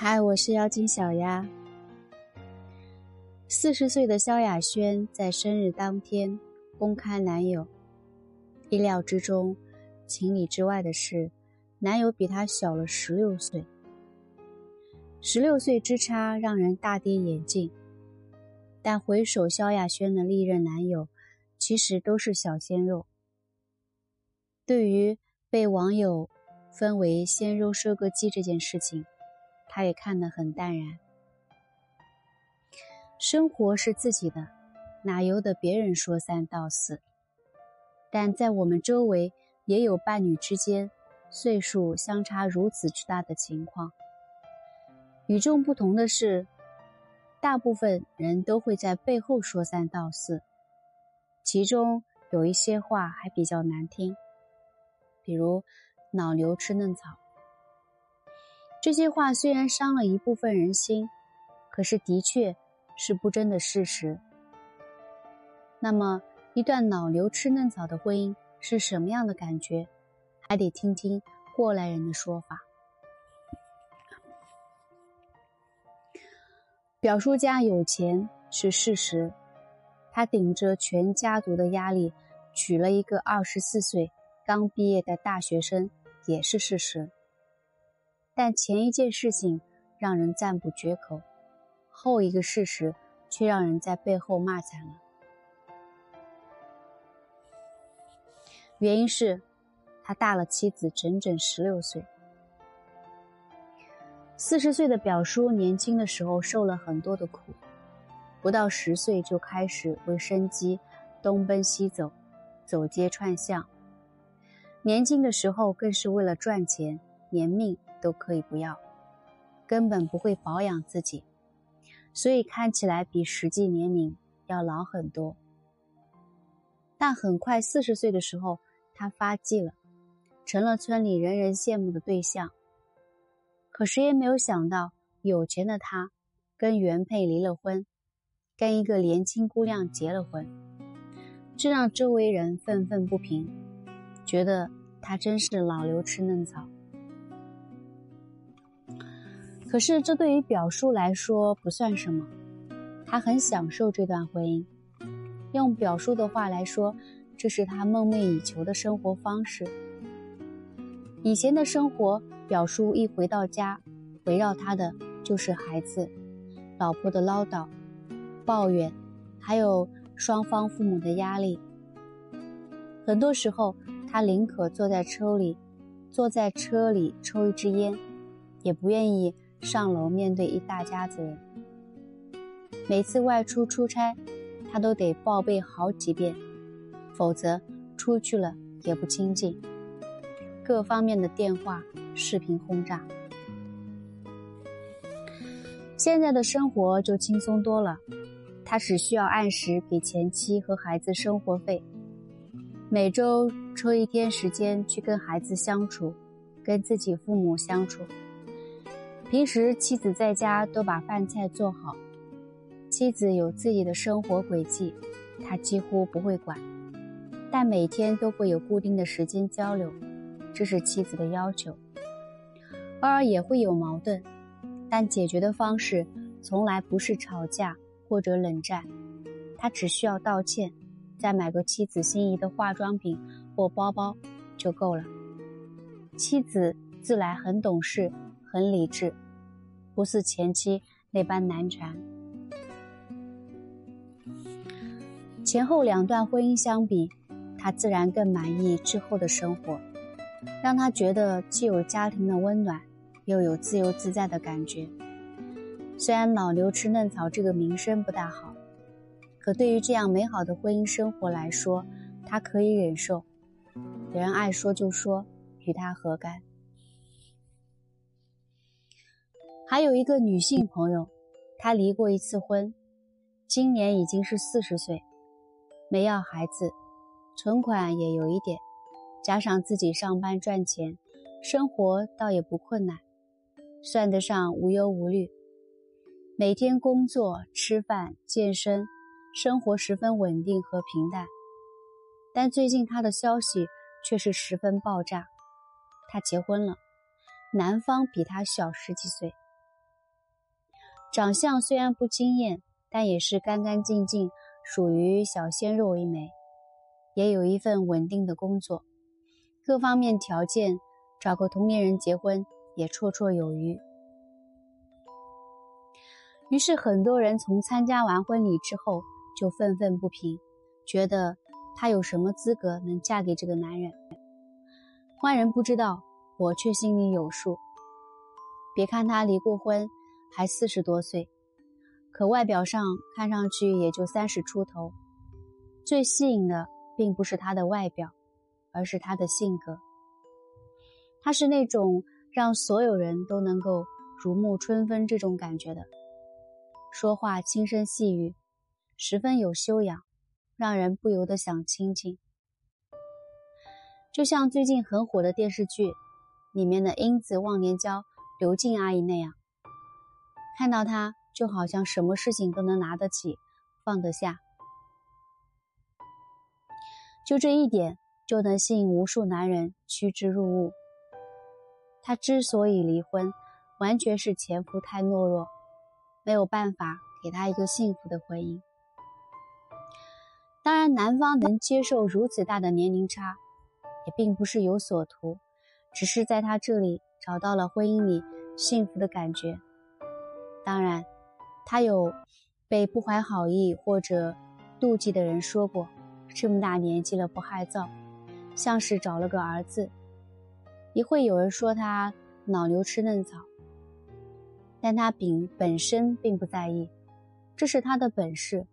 嗨，我是妖精小丫。四十岁的萧亚轩在生日当天公开男友，意料之中，情理之外的是，男友比她小了十六岁。十六岁之差让人大跌眼镜，但回首萧亚轩的历任男友，其实都是小鲜肉。对于被网友分为“鲜肉收割机”这件事情。他也看得很淡然。生活是自己的，哪由得别人说三道四？但在我们周围，也有伴侣之间岁数相差如此之大的情况。与众不同的是，大部分人都会在背后说三道四，其中有一些话还比较难听，比如“老牛吃嫩草”。这些话虽然伤了一部分人心，可是的确是不争的事实。那么，一段老牛吃嫩草的婚姻是什么样的感觉？还得听听过来人的说法。表叔家有钱是事实，他顶着全家族的压力娶了一个二十四岁刚毕业的大学生也是事实。但前一件事情让人赞不绝口，后一个事实却让人在背后骂惨了。原因是，他大了妻子整整十六岁。四十岁的表叔年轻的时候受了很多的苦，不到十岁就开始为生计东奔西走，走街串巷。年轻的时候更是为了赚钱，连命。都可以不要，根本不会保养自己，所以看起来比实际年龄要老很多。但很快四十岁的时候，他发迹了，成了村里人人羡慕的对象。可谁也没有想到，有钱的他跟原配离了婚，跟一个年轻姑娘结了婚，这让周围人愤愤不平，觉得他真是老牛吃嫩草。可是，这对于表叔来说不算什么，他很享受这段婚姻。用表叔的话来说，这是他梦寐以求的生活方式。以前的生活，表叔一回到家，围绕他的就是孩子、老婆的唠叨、抱怨，还有双方父母的压力。很多时候，他宁可坐在车里，坐在车里抽一支烟，也不愿意。上楼面对一大家子人，每次外出出差，他都得报备好几遍，否则出去了也不清静。各方面的电话、视频轰炸。现在的生活就轻松多了，他只需要按时给前妻和孩子生活费，每周抽一天时间去跟孩子相处，跟自己父母相处。平时妻子在家都把饭菜做好，妻子有自己的生活轨迹，他几乎不会管，但每天都会有固定的时间交流，这是妻子的要求。偶尔也会有矛盾，但解决的方式从来不是吵架或者冷战，他只需要道歉，再买个妻子心仪的化妆品或包包就够了。妻子自来很懂事。很理智，不似前妻那般难缠。前后两段婚姻相比，他自然更满意之后的生活，让他觉得既有家庭的温暖，又有自由自在的感觉。虽然“老牛吃嫩草”这个名声不大好，可对于这样美好的婚姻生活来说，他可以忍受。别人爱说就说，与他何干？还有一个女性朋友，她离过一次婚，今年已经是四十岁，没要孩子，存款也有一点，加上自己上班赚钱，生活倒也不困难，算得上无忧无虑。每天工作、吃饭、健身，生活十分稳定和平淡。但最近她的消息却是十分爆炸，她结婚了，男方比她小十几岁。长相虽然不惊艳，但也是干干净净，属于小鲜肉一枚，也有一份稳定的工作，各方面条件找个同龄人结婚也绰绰有余。于是，很多人从参加完婚礼之后就愤愤不平，觉得她有什么资格能嫁给这个男人？外人不知道，我却心里有数。别看她离过婚，还四十多岁，可外表上看上去也就三十出头。最吸引的并不是他的外表，而是他的性格。他是那种让所有人都能够如沐春风这种感觉的。说话轻声细语，十分有修养，让人不由得想亲近。就像最近很火的电视剧里面的英子忘年交刘静阿姨那样，看到他就好像什么事情都能拿得起、放得下，就这一点就能吸引无数男人趋之若鹜。她之所以离婚，完全是前夫太懦弱。没有办法给他一个幸福的婚姻。当然，男方能接受如此大的年龄差，也并不是有所图，只是在他这里找到了婚姻里幸福的感觉。当然，他有被不怀好意或者妒忌的人说过：“这么大年纪了不害臊，像是找了个儿子。”也会有人说他老牛吃嫩草。但他并本身并不在意，这是他的本事，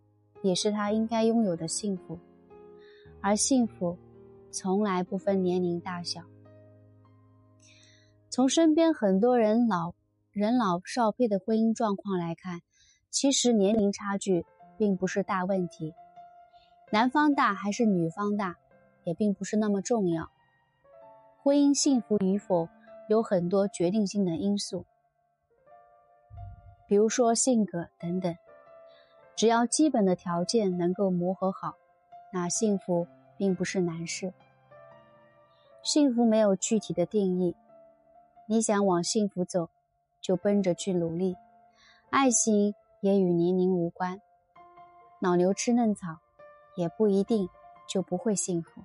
也是他应该拥有的幸福。而幸福，从来不分年龄大小。从身边很多人老人老少配的婚姻状况来看，其实年龄差距并不是大问题，男方大还是女方大，也并不是那么重要。婚姻幸福与否，有很多决定性的因素。比如说性格等等，只要基本的条件能够磨合好，那幸福并不是难事。幸福没有具体的定义，你想往幸福走，就奔着去努力。爱情也与年龄无关，老牛吃嫩草，也不一定就不会幸福。